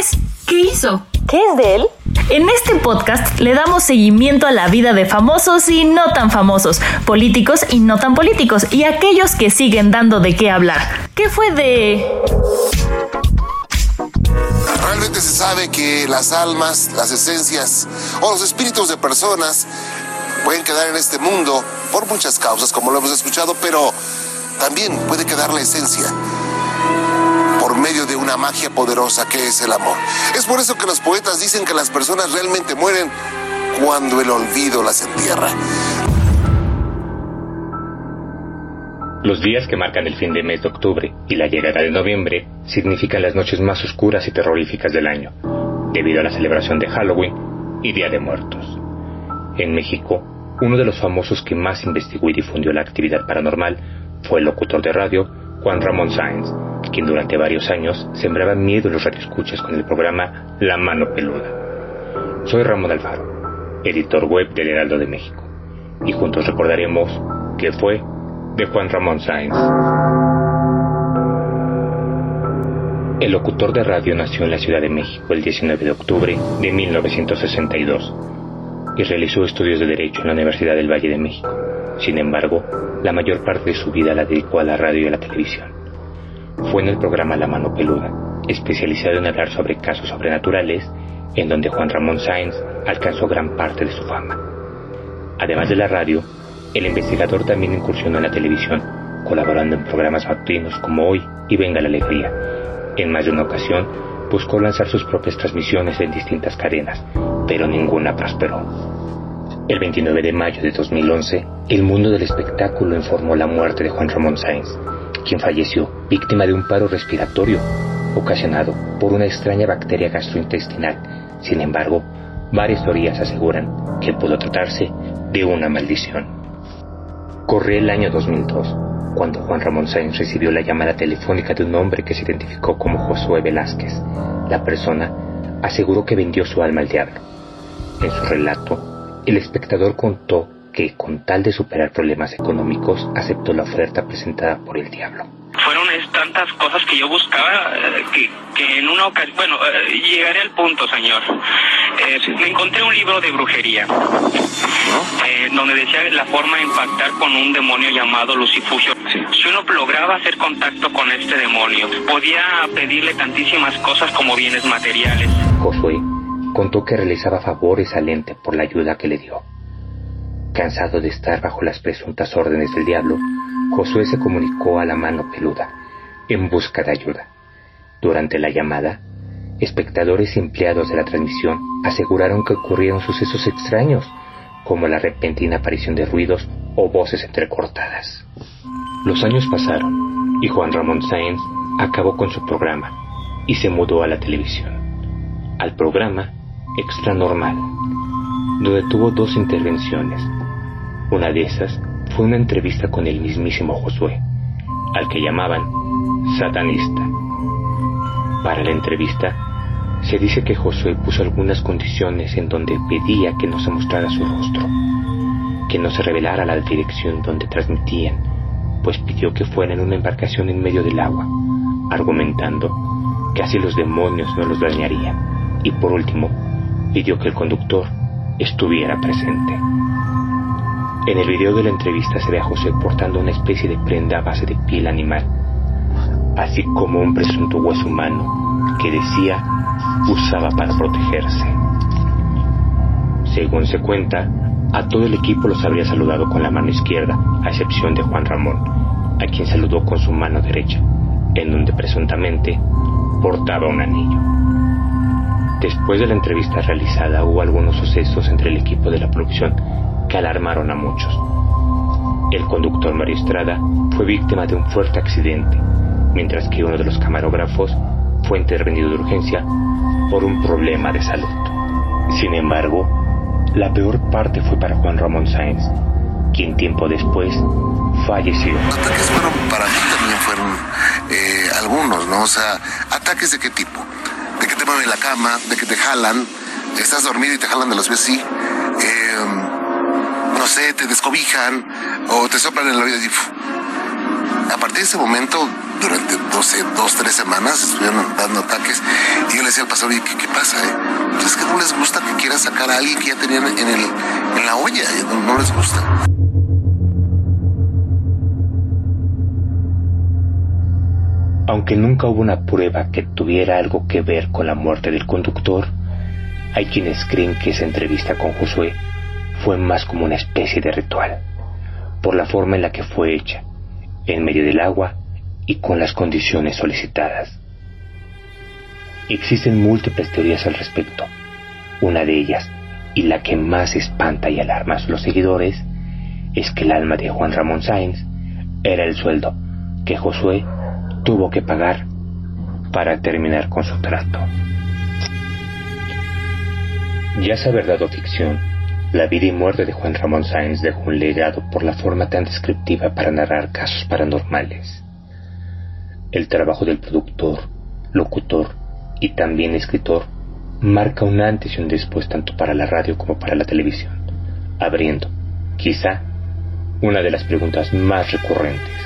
es? ¿Qué hizo? ¿Qué es de él? En este podcast le damos seguimiento a la vida de famosos y no tan famosos, políticos y no tan políticos, y aquellos que siguen dando de qué hablar. ¿Qué fue de...? Realmente se sabe que las almas, las esencias o los espíritus de personas pueden quedar en este mundo por muchas causas, como lo hemos escuchado, pero también puede quedar la esencia magia poderosa que es el amor. Es por eso que los poetas dicen que las personas realmente mueren cuando el olvido las entierra. Los días que marcan el fin de mes de octubre y la llegada de noviembre significan las noches más oscuras y terroríficas del año, debido a la celebración de Halloween y Día de Muertos. En México, uno de los famosos que más investigó y difundió la actividad paranormal fue el locutor de radio Juan Ramón Sáenz, quien durante varios años sembraba miedo en los radioescuchas con el programa La Mano Peluda. Soy Ramón Alfaro, editor web del Heraldo de México, y juntos recordaremos qué fue de Juan Ramón Sáenz. El locutor de radio nació en la Ciudad de México el 19 de octubre de 1962 y realizó estudios de Derecho en la Universidad del Valle de México. Sin embargo, la mayor parte de su vida la dedicó a la radio y a la televisión. Fue en el programa La Mano Peluda, especializado en hablar sobre casos sobrenaturales, en donde Juan Ramón Sáenz alcanzó gran parte de su fama. Además de la radio, el investigador también incursionó en la televisión, colaborando en programas matutinos como Hoy y Venga la Alegría. En más de una ocasión, buscó lanzar sus propias transmisiones en distintas cadenas, pero ninguna prosperó. El 29 de mayo de 2011, el mundo del espectáculo informó la muerte de Juan Ramón Sáenz, quien falleció víctima de un paro respiratorio ocasionado por una extraña bacteria gastrointestinal. Sin embargo, varias teorías aseguran que pudo tratarse de una maldición. Corría el año 2002, cuando Juan Ramón Sáenz recibió la llamada telefónica de un hombre que se identificó como Josué Velázquez. La persona aseguró que vendió su alma al diablo. En su relato, el espectador contó que, con tal de superar problemas económicos, aceptó la oferta presentada por el diablo. Fueron tantas cosas que yo buscaba eh, que, que, en una ocasión, bueno, eh, llegaré al punto, señor. Eh, me encontré un libro de brujería, donde decía la forma de impactar con un demonio llamado Lucifugio. Si uno lograba hacer contacto con este demonio, podía pedirle tantísimas cosas como bienes materiales. Josué contó que realizaba favores al ente por la ayuda que le dio. Cansado de estar bajo las presuntas órdenes del diablo, Josué se comunicó a la mano peluda, en busca de ayuda. Durante la llamada, espectadores y empleados de la transmisión aseguraron que ocurrieron sucesos extraños, como la repentina aparición de ruidos o voces entrecortadas. Los años pasaron y Juan Ramón Sáenz acabó con su programa y se mudó a la televisión, al programa Extra Normal, donde tuvo dos intervenciones. Una de esas fue una entrevista con el mismísimo Josué, al que llamaban satanista. Para la entrevista, se dice que Josué puso algunas condiciones en donde pedía que no se mostrara su rostro, que no se revelara la dirección donde transmitían, pues pidió que fuera en una embarcación en medio del agua, argumentando que así los demonios no los dañarían, y por último, pidió que el conductor estuviera presente. En el video de la entrevista se ve a José portando una especie de prenda a base de piel animal, así como un presunto hueso humano que decía usaba para protegerse. Según se cuenta, a todo el equipo los habría saludado con la mano izquierda, a excepción de Juan Ramón, a quien saludó con su mano derecha, en donde presuntamente portaba un anillo. Después de la entrevista realizada hubo algunos sucesos entre el equipo de la producción que alarmaron a muchos. El conductor Mario Estrada fue víctima de un fuerte accidente, mientras que uno de los camarógrafos fue intervenido de urgencia por un problema de salud. Sin embargo, la peor parte fue para Juan Ramón Sáenz, quien tiempo después falleció. Los ataques fueron, para mí también fueron eh, algunos, ¿no? O sea, ataques de qué tipo? Mueven la cama, de que te jalan, estás dormido y te jalan de los pies, sí. Eh, no sé, te descobijan o te soplan en y ¡fu! a partir de ese momento, durante 12, dos, tres semanas, estuvieron dando ataques. Y yo le decía al pastor, ¿qué, qué pasa? Eh? Pues es que no les gusta que quieran sacar a alguien que ya tenían en, el, en la olla. No, no les gusta. Aunque nunca hubo una prueba que tuviera algo que ver con la muerte del conductor, hay quienes creen que esa entrevista con Josué fue más como una especie de ritual, por la forma en la que fue hecha, en medio del agua y con las condiciones solicitadas. Existen múltiples teorías al respecto. Una de ellas, y la que más espanta y alarma a los seguidores, es que el alma de Juan Ramón Sáenz era el sueldo que Josué tuvo que pagar para terminar con su trato. Ya sea verdad o ficción, la vida y muerte de Juan Ramón Sáenz dejó un legado por la forma tan descriptiva para narrar casos paranormales. El trabajo del productor, locutor y también escritor marca un antes y un después tanto para la radio como para la televisión, abriendo, quizá, una de las preguntas más recurrentes.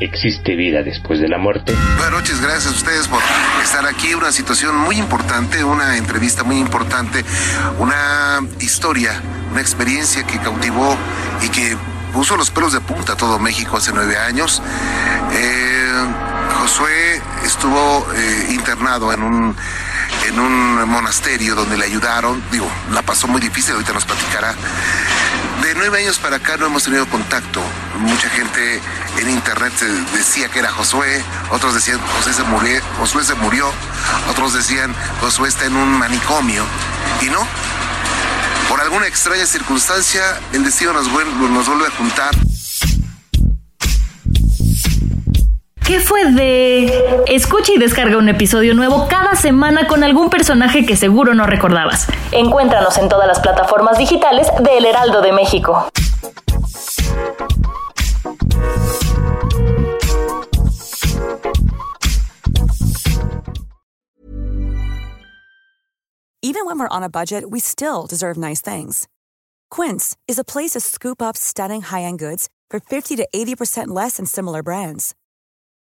¿Existe vida después de la muerte? Buenas noches, gracias a ustedes por estar aquí. Una situación muy importante, una entrevista muy importante, una historia, una experiencia que cautivó y que puso los pelos de punta a todo México hace nueve años. Eh, Josué estuvo eh, internado en un en un monasterio donde le ayudaron, digo, la pasó muy difícil, ahorita nos platicará. Nueve años para acá no hemos tenido contacto. Mucha gente en internet decía que era Josué, otros decían José se murió, Josué se murió, otros decían Josué está en un manicomio. Y no, por alguna extraña circunstancia, el destino nos vuelve a juntar. ¿Qué fue de...? Escucha y descarga un episodio nuevo cada semana con algún personaje que seguro no recordabas. Encuéntranos en todas las plataformas digitales de El Heraldo de México. Even when we're on a budget, we still deserve nice things. Quince is a place to scoop up stunning high-end goods for 50 to 80% less than similar brands.